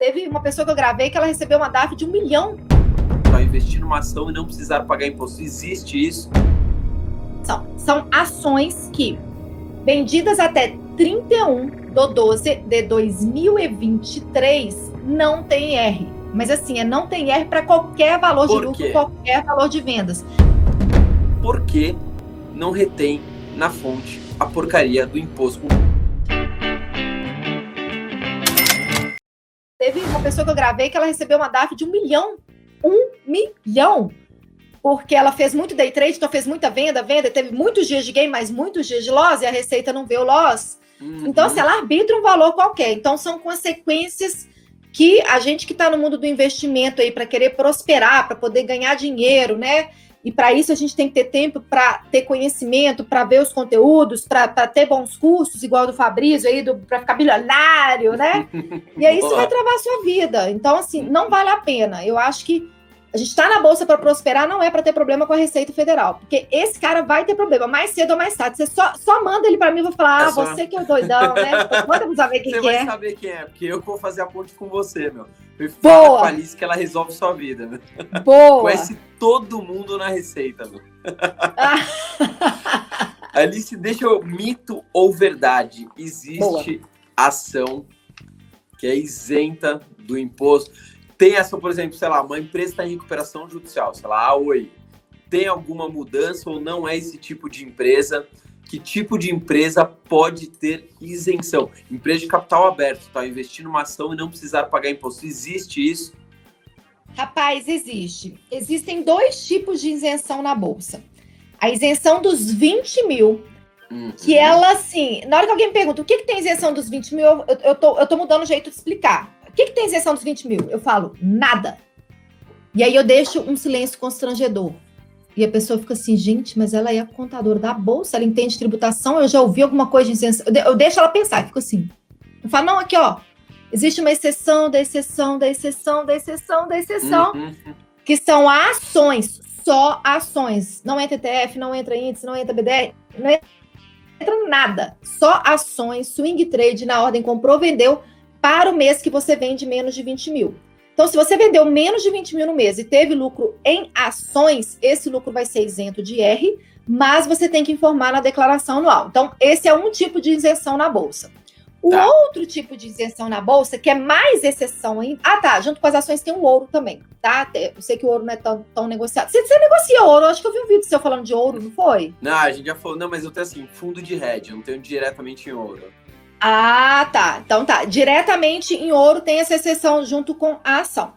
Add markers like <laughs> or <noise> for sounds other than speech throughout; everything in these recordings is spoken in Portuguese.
Teve uma pessoa que eu gravei que ela recebeu uma DAF de um milhão. Para investir numa ação e não precisar pagar imposto. Existe isso? São, são ações que, vendidas até 31 do 12 de 2023, não tem R. Mas assim, é não tem R para qualquer valor Por de lucro, quê? qualquer valor de vendas. Por que não retém na fonte a porcaria do imposto? Uma pessoa que eu gravei que ela recebeu uma DAF de um milhão. Um milhão! Porque ela fez muito day trade, então fez muita venda, venda, teve muitos dias de gain, mas muitos dias de loss, e a receita não vê o loss. Uhum. Então, assim, ela arbitra um valor qualquer. Então, são consequências que a gente que está no mundo do investimento aí para querer prosperar, para poder ganhar dinheiro, né? E para isso a gente tem que ter tempo para ter conhecimento, para ver os conteúdos, para ter bons cursos, igual do Fabrício aí, para ficar bilionário, né? E aí isso vai travar a sua vida. Então, assim, não vale a pena. Eu acho que a gente está na bolsa para prosperar, não é para ter problema com a Receita Federal, porque esse cara vai ter problema mais cedo ou mais tarde. Você só, só manda ele para mim e vou falar, é ah, só... você que é o doidão, né? Manda pra saber <laughs> quem você que é. Você vai saber quem é, porque eu vou fazer a ponte com você, meu. Boa! Com a Alice que ela resolve sua vida, né? Boa! Conhece todo mundo na Receita, meu. <laughs> Alice, deixa eu... Mito ou verdade? Existe Boa. ação que é isenta do imposto tem essa, por exemplo, sei lá, uma empresa está em recuperação judicial, sei lá, a Oi, tem alguma mudança ou não é esse tipo de empresa? Que tipo de empresa pode ter isenção? Empresa de capital aberto, tá? Investir numa ação e não precisar pagar imposto. Existe isso? Rapaz, existe. Existem dois tipos de isenção na Bolsa. A isenção dos 20 mil, uhum. que ela, assim, na hora que alguém me pergunta o que, que tem isenção dos 20 mil, eu, eu, tô, eu tô mudando o jeito de explicar que, que tem isenção dos 20 mil? Eu falo, nada. E aí eu deixo um silêncio constrangedor. E a pessoa fica assim, gente, mas ela é contadora da bolsa, ela entende tributação, eu já ouvi alguma coisa de isenção. Eu deixo ela pensar, fico assim. Eu falo, não, aqui, ó, existe uma exceção da exceção da exceção da exceção da exceção, uhum. que são ações, só ações. Não entra ETF, não entra índice, não entra BDR, não entra nada. Só ações, swing trade na ordem comprou, vendeu, para o mês que você vende menos de 20 mil. Então, se você vendeu menos de 20 mil no mês e teve lucro em ações, esse lucro vai ser isento de R, mas você tem que informar na declaração anual. Então, esse é um tipo de isenção na Bolsa. O tá. outro tipo de isenção na Bolsa, que é mais exceção ainda. Ah, tá. Junto com as ações tem o ouro também, tá? Eu sei que o ouro não é tão, tão negociado. Você, você negocia ouro? Eu acho que eu vi um vídeo seu falando de ouro, não foi? Não, a gente já falou. Não, mas eu tenho assim, fundo de hedge, eu não tenho diretamente em ouro. Ah, tá. Então tá. Diretamente em ouro tem essa exceção junto com a ação.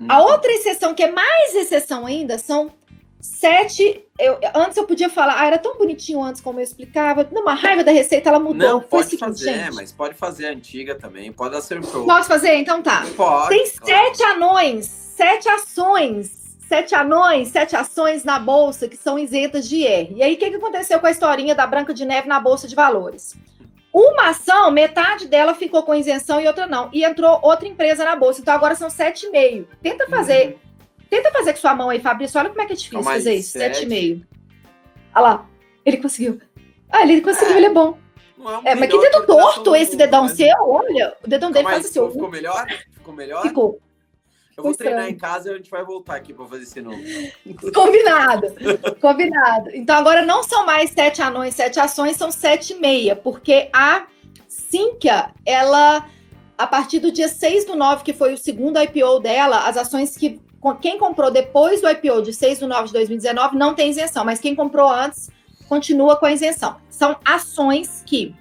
Hum. A outra exceção, que é mais exceção ainda, são sete. Eu, antes eu podia falar, ah, era tão bonitinho antes como eu explicava. Numa raiva da receita, ela mudou. Não, pode seguinte, fazer, gente. mas pode fazer a antiga também. Pode acertar. Posso fazer? Então tá. Pode. Tem sete anões, sete ações sete anões, sete ações na bolsa que são isentas de IR. E aí, o que, que aconteceu com a historinha da Branca de Neve na Bolsa de Valores? Uma ação, metade dela ficou com isenção e outra não. E entrou outra empresa na bolsa. Então agora são 7,5. Tenta fazer. Uhum. Tenta fazer com sua mão aí, Fabrício. Olha como é que é difícil fazer isso. 7,5. Olha lá. Ele conseguiu. Ah, ele conseguiu, é. ele é bom. É, é mas que dedo torto esse dedão seu? Olha, o dedão dele faz assim. Ficou melhor? Ficou melhor? Ficou. Eu vou treinar em casa e a gente vai voltar aqui para fazer esse novo. <laughs> Combinado, combinado. Então agora não são mais sete anões, sete ações, são sete e meia, porque a Sinqia, ela, a partir do dia 6 do 9, que foi o segundo IPO dela, as ações que quem comprou depois do IPO de 6 do 9 de 2019 não tem isenção, mas quem comprou antes continua com a isenção. São ações que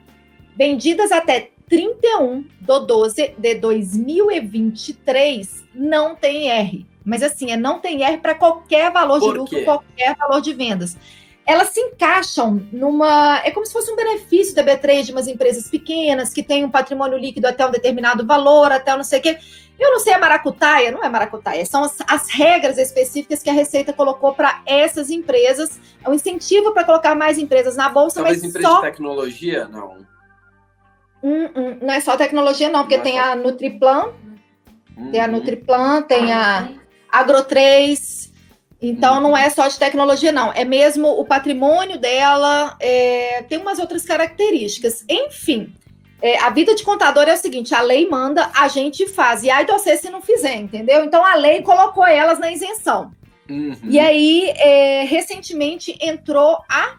vendidas até 31 do 12 de 2023 não tem R. Mas assim, é não tem R para qualquer valor Por de lucro, quê? qualquer valor de vendas. Elas se encaixam numa. É como se fosse um benefício da B3 de umas empresas pequenas que têm um patrimônio líquido até um determinado valor, até não sei o quê. Eu não sei a maracutaia, não é maracutaia, são as, as regras específicas que a Receita colocou para essas empresas. É um incentivo para colocar mais empresas na bolsa, Talvez mas empresa só... de tecnologia, não. Hum, hum, não é só tecnologia, não, porque não é tem é só... a Nutriplan, uhum. tem a Nutriplan, tem a Agro3. Então, uhum. não é só de tecnologia, não. É mesmo o patrimônio dela, é... tem umas outras características. Enfim, é, a vida de contador é o seguinte: a lei manda, a gente faz. E aí você se não fizer, entendeu? Então a lei colocou elas na isenção. Uhum. E aí, é, recentemente entrou a,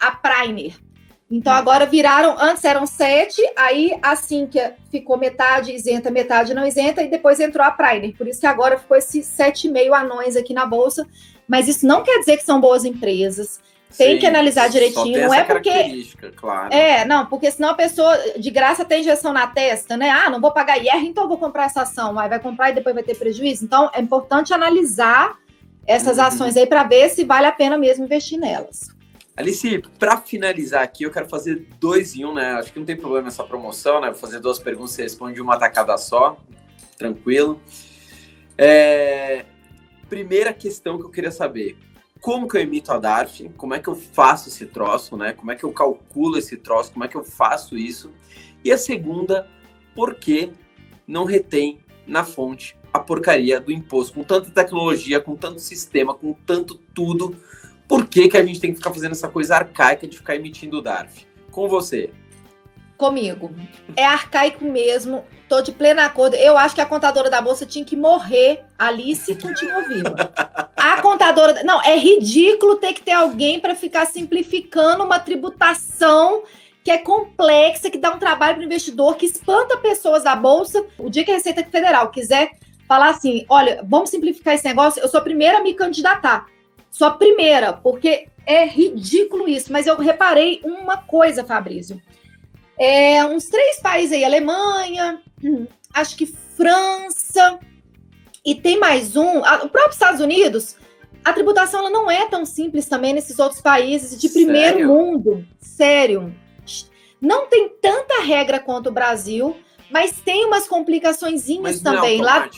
a Primer. Então agora viraram, antes eram sete, aí assim que ficou metade isenta, metade não isenta, e depois entrou a Primer. Por isso que agora ficou esses sete e meio anões aqui na bolsa. Mas isso não quer dizer que são boas empresas. Tem Sim, que analisar direitinho, não é porque. Claro. É, não, porque senão a pessoa de graça tem injeção na testa, né? Ah, não vou pagar IR, então vou comprar essa ação. Aí vai comprar e depois vai ter prejuízo. Então é importante analisar essas uhum. ações aí para ver se vale a pena mesmo investir nelas. Alice, para finalizar aqui, eu quero fazer dois em um, né? Acho que não tem problema essa promoção, né? Vou fazer duas perguntas, você responde uma tacada só, tranquilo. É... Primeira questão que eu queria saber: como que eu emito a DARF? Como é que eu faço esse troço, né? Como é que eu calculo esse troço? Como é que eu faço isso? E a segunda, por que não retém na fonte a porcaria do imposto? Com tanta tecnologia, com tanto sistema, com tanto tudo por que, que a gente tem que ficar fazendo essa coisa arcaica de ficar emitindo DARF? Com você. Comigo. É arcaico mesmo. Tô de pleno acordo. Eu acho que a contadora da bolsa tinha que morrer ali se continua viva. A contadora. Não, é ridículo ter que ter alguém para ficar simplificando uma tributação que é complexa, que dá um trabalho para o investidor, que espanta pessoas da bolsa. O dia que a Receita Federal quiser falar assim: olha, vamos simplificar esse negócio, eu sou a primeira a me candidatar. Só primeira, porque é ridículo isso. Mas eu reparei uma coisa, Fabrício. É, uns três países aí, Alemanha, acho que França, e tem mais um, a, o próprio Estados Unidos, a tributação ela não é tão simples também nesses outros países de primeiro Sério? mundo. Sério. Não tem tanta regra quanto o Brasil, mas tem umas complicações também. Não é Lá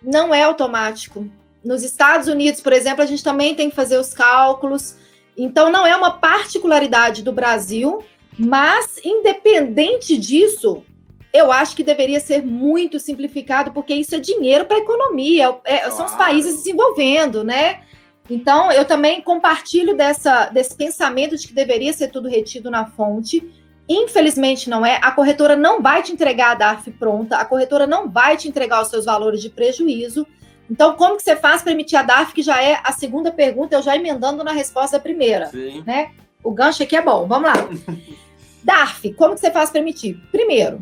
não é automático. Nos Estados Unidos, por exemplo, a gente também tem que fazer os cálculos. Então, não é uma particularidade do Brasil, mas, independente disso, eu acho que deveria ser muito simplificado, porque isso é dinheiro para a economia, é, claro. são os países desenvolvendo, né? Então, eu também compartilho dessa, desse pensamento de que deveria ser tudo retido na fonte. Infelizmente, não é. A corretora não vai te entregar a DARF pronta, a corretora não vai te entregar os seus valores de prejuízo. Então, como que você faz para emitir a DARF, que já é a segunda pergunta, eu já emendando na resposta da primeira, Sim. né? O gancho aqui é bom, vamos lá. <laughs> DARF, como que você faz para emitir? Primeiro,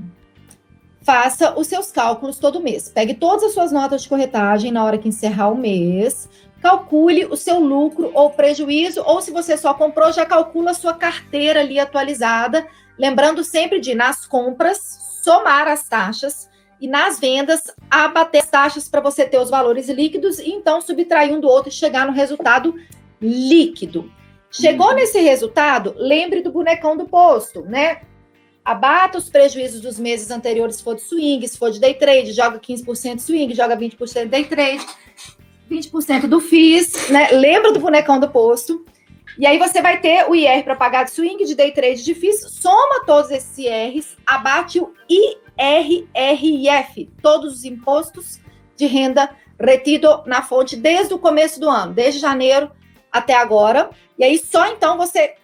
faça os seus cálculos todo mês. Pegue todas as suas notas de corretagem na hora que encerrar o mês, calcule o seu lucro ou prejuízo, ou se você só comprou, já calcula a sua carteira ali atualizada, lembrando sempre de, nas compras, somar as taxas, e nas vendas abater as taxas para você ter os valores líquidos e então subtrair um do outro e chegar no resultado líquido. Chegou uhum. nesse resultado, lembre do bonecão do posto, né? Abata os prejuízos dos meses anteriores se for de swing, se for de day trade, joga 15% swing, joga 20% day trade, 20% do FIIs, né? Lembra do bonecão do posto. E aí você vai ter o IR para pagar de swing, de day trade, de FIIs, soma todos esses IRs, abate o IRRF, todos os impostos de renda retido na fonte desde o começo do ano, desde janeiro até agora. E aí só então você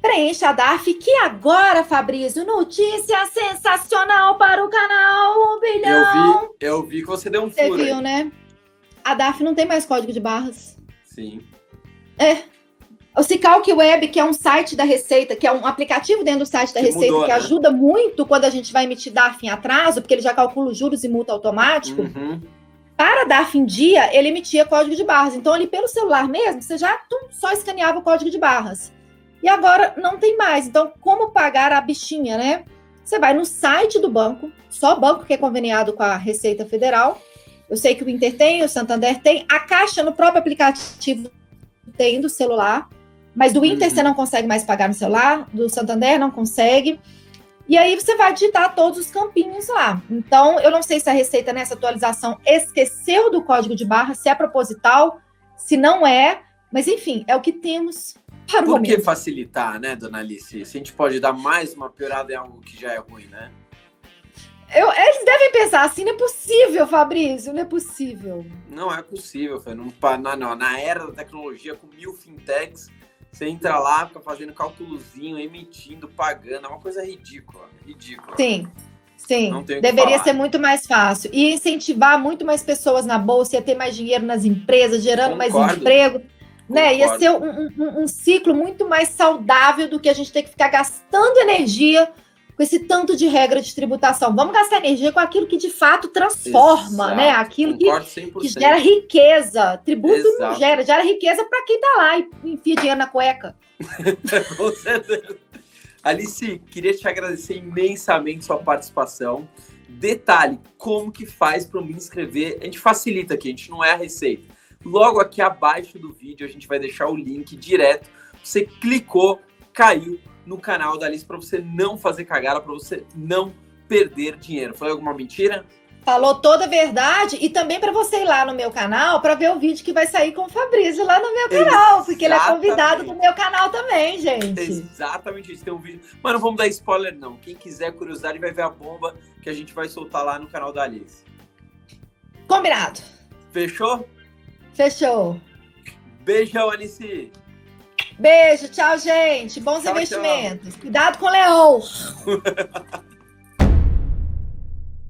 preenche a DARF, que agora, Fabrício, notícia sensacional para o canal Um Bilhão. Eu vi, eu vi que você deu um furo. Você viu, aí. né? A DARF não tem mais código de barras. Sim. É, o Cicalc Web, que é um site da Receita, que é um aplicativo dentro do site da que Receita, mudou, que né? ajuda muito quando a gente vai emitir DARF em atraso, porque ele já calcula os juros e multa automático. Uhum. Para DARF em dia, ele emitia código de barras. Então, ali pelo celular mesmo, você já tum, só escaneava o código de barras. E agora não tem mais. Então, como pagar a bichinha, né? Você vai no site do banco, só banco que é conveniado com a Receita Federal. Eu sei que o Inter tem, o Santander tem, a Caixa no próprio aplicativo tem do celular. Mas do Inter uhum. você não consegue mais pagar no celular, do Santander não consegue. E aí você vai digitar todos os campinhos lá. Então, eu não sei se a Receita nessa atualização esqueceu do código de barra, se é proposital, se não é, mas enfim, é o que temos para o Por momento. que facilitar, né, dona Alice? Se a gente pode dar mais uma piorada em algo que já é ruim, né? Eu, eles devem pensar assim, não é possível, Fabrício, não é possível. Não é possível, foi. Não, não, na era da tecnologia, com mil fintechs, Você entra lá, fica fazendo cálculozinho, emitindo, pagando. É uma coisa ridícula. Ridícula. Sim. Sim, deveria ser muito mais fácil. E incentivar muito mais pessoas na bolsa, ia ter mais dinheiro nas empresas, gerando Concordo. mais emprego. Né? Ia ser um, um, um, ciclo muito mais saudável do que a gente ter que ficar gastando energia com esse tanto de regra de tributação. Vamos gastar energia com aquilo que de fato transforma, Exato. né? Aquilo que, que, gera riqueza. Tributo Exato. não gera, gera riqueza para quem está lá e enfia dinheiro na cueca. <laughs> com certeza. Alice, queria te agradecer imensamente sua participação. Detalhe, como que faz para me inscrever? A gente facilita aqui, a gente não é a receita. Logo aqui abaixo do vídeo a gente vai deixar o link direto. Você clicou, caiu no canal da Alice para você não fazer cagada, para você não perder dinheiro. Foi alguma mentira? Falou toda a verdade e também para você ir lá no meu canal para ver o vídeo que vai sair com o Fabrício lá no meu canal, porque ele é convidado do meu canal também, gente. Exatamente isso, tem um vídeo. Mas não vamos dar spoiler não. Quem quiser curiosidade vai ver a bomba que a gente vai soltar lá no canal da Alice. Combinado. Fechou? Fechou. Beijão, Alice. Beijo, tchau, gente. Bons tchau, investimentos. Tchau. Cuidado com o leão. <laughs>